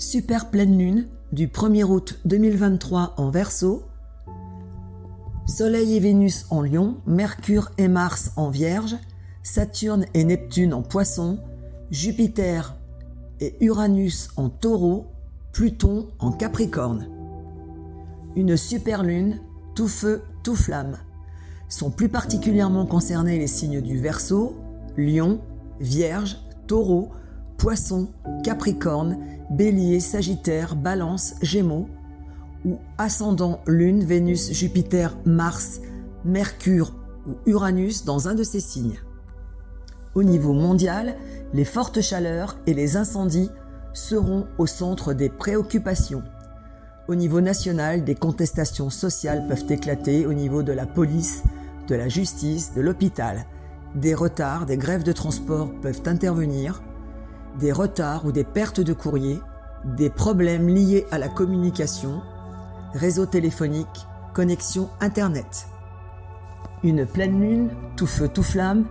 Super pleine lune du 1er août 2023 en Verseau. Soleil et Vénus en Lion, Mercure et Mars en Vierge, Saturne et Neptune en Poisson, Jupiter et Uranus en Taureau, Pluton en Capricorne. Une super lune, tout feu, tout flamme. Sont plus particulièrement concernés les signes du Verseau, Lion, Vierge, Taureau, Poisson, Capricorne, Bélier, Sagittaire, Balance, Gémeaux, ou ascendant Lune, Vénus, Jupiter, Mars, Mercure ou Uranus dans un de ces signes. Au niveau mondial, les fortes chaleurs et les incendies seront au centre des préoccupations. Au niveau national, des contestations sociales peuvent éclater au niveau de la police, de la justice, de l'hôpital. Des retards, des grèves de transport peuvent intervenir des retards ou des pertes de courrier, des problèmes liés à la communication, réseau téléphonique, connexion Internet. Une pleine lune, tout feu, tout flamme,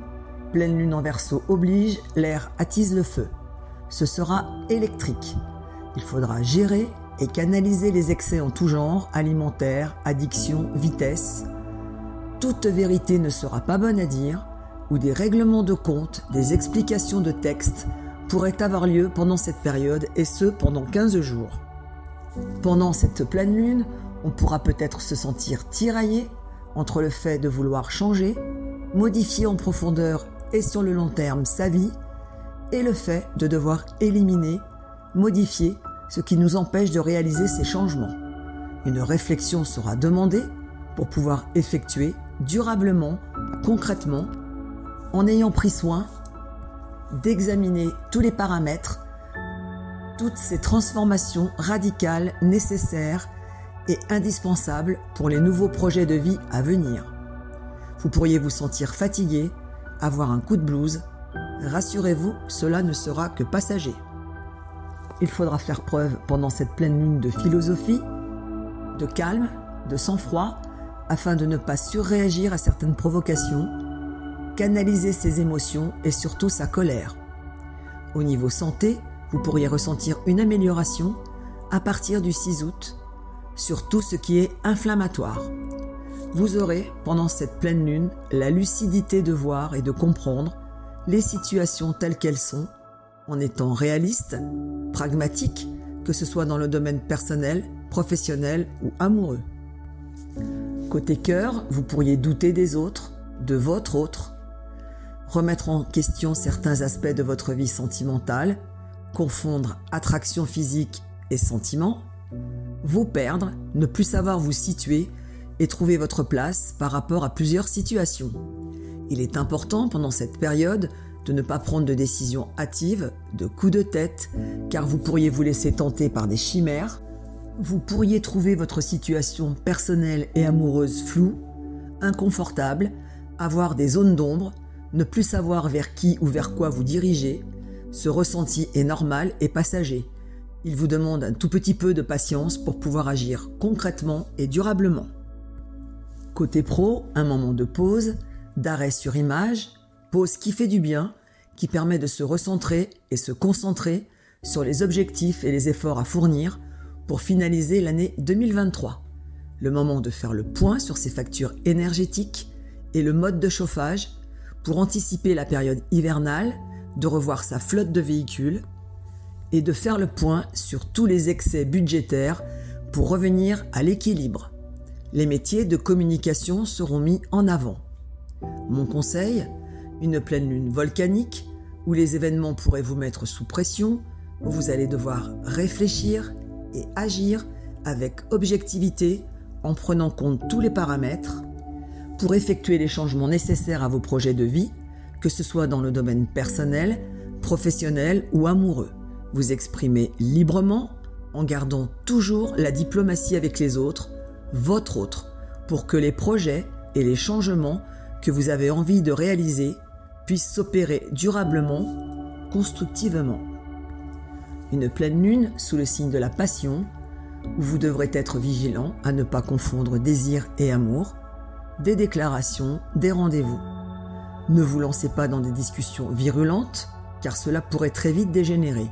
pleine lune en verso oblige, l'air attise le feu. Ce sera électrique. Il faudra gérer et canaliser les excès en tout genre, alimentaire, addiction, vitesse. Toute vérité ne sera pas bonne à dire, ou des règlements de compte, des explications de texte, pourrait avoir lieu pendant cette période et ce pendant 15 jours. Pendant cette pleine lune, on pourra peut-être se sentir tiraillé entre le fait de vouloir changer, modifier en profondeur et sur le long terme sa vie, et le fait de devoir éliminer, modifier ce qui nous empêche de réaliser ces changements. Une réflexion sera demandée pour pouvoir effectuer durablement, concrètement, en ayant pris soin d'examiner tous les paramètres, toutes ces transformations radicales nécessaires et indispensables pour les nouveaux projets de vie à venir. Vous pourriez vous sentir fatigué, avoir un coup de blues. Rassurez-vous, cela ne sera que passager. Il faudra faire preuve pendant cette pleine lune de philosophie, de calme, de sang-froid, afin de ne pas surréagir à certaines provocations canaliser ses émotions et surtout sa colère. Au niveau santé, vous pourriez ressentir une amélioration à partir du 6 août sur tout ce qui est inflammatoire. Vous aurez, pendant cette pleine lune, la lucidité de voir et de comprendre les situations telles qu'elles sont, en étant réaliste, pragmatique, que ce soit dans le domaine personnel, professionnel ou amoureux. Côté cœur, vous pourriez douter des autres, de votre autre, remettre en question certains aspects de votre vie sentimentale, confondre attraction physique et sentiment, vous perdre, ne plus savoir vous situer et trouver votre place par rapport à plusieurs situations. Il est important pendant cette période de ne pas prendre de décisions hâtives, de coups de tête, car vous pourriez vous laisser tenter par des chimères, vous pourriez trouver votre situation personnelle et amoureuse floue, inconfortable, avoir des zones d'ombre, ne plus savoir vers qui ou vers quoi vous dirigez, ce ressenti est normal et passager. Il vous demande un tout petit peu de patience pour pouvoir agir concrètement et durablement. Côté pro, un moment de pause, d'arrêt sur image, pause qui fait du bien, qui permet de se recentrer et se concentrer sur les objectifs et les efforts à fournir pour finaliser l'année 2023. Le moment de faire le point sur ses factures énergétiques et le mode de chauffage pour anticiper la période hivernale, de revoir sa flotte de véhicules et de faire le point sur tous les excès budgétaires pour revenir à l'équilibre. Les métiers de communication seront mis en avant. Mon conseil, une pleine lune volcanique où les événements pourraient vous mettre sous pression, vous allez devoir réfléchir et agir avec objectivité en prenant compte tous les paramètres pour effectuer les changements nécessaires à vos projets de vie, que ce soit dans le domaine personnel, professionnel ou amoureux. Vous exprimez librement en gardant toujours la diplomatie avec les autres, votre autre, pour que les projets et les changements que vous avez envie de réaliser puissent s'opérer durablement, constructivement. Une pleine lune sous le signe de la passion, où vous devrez être vigilant à ne pas confondre désir et amour, des déclarations, des rendez-vous. Ne vous lancez pas dans des discussions virulentes, car cela pourrait très vite dégénérer.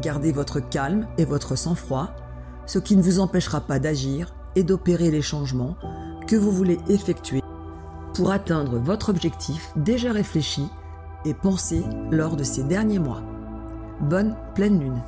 Gardez votre calme et votre sang-froid, ce qui ne vous empêchera pas d'agir et d'opérer les changements que vous voulez effectuer pour atteindre votre objectif déjà réfléchi et pensé lors de ces derniers mois. Bonne pleine lune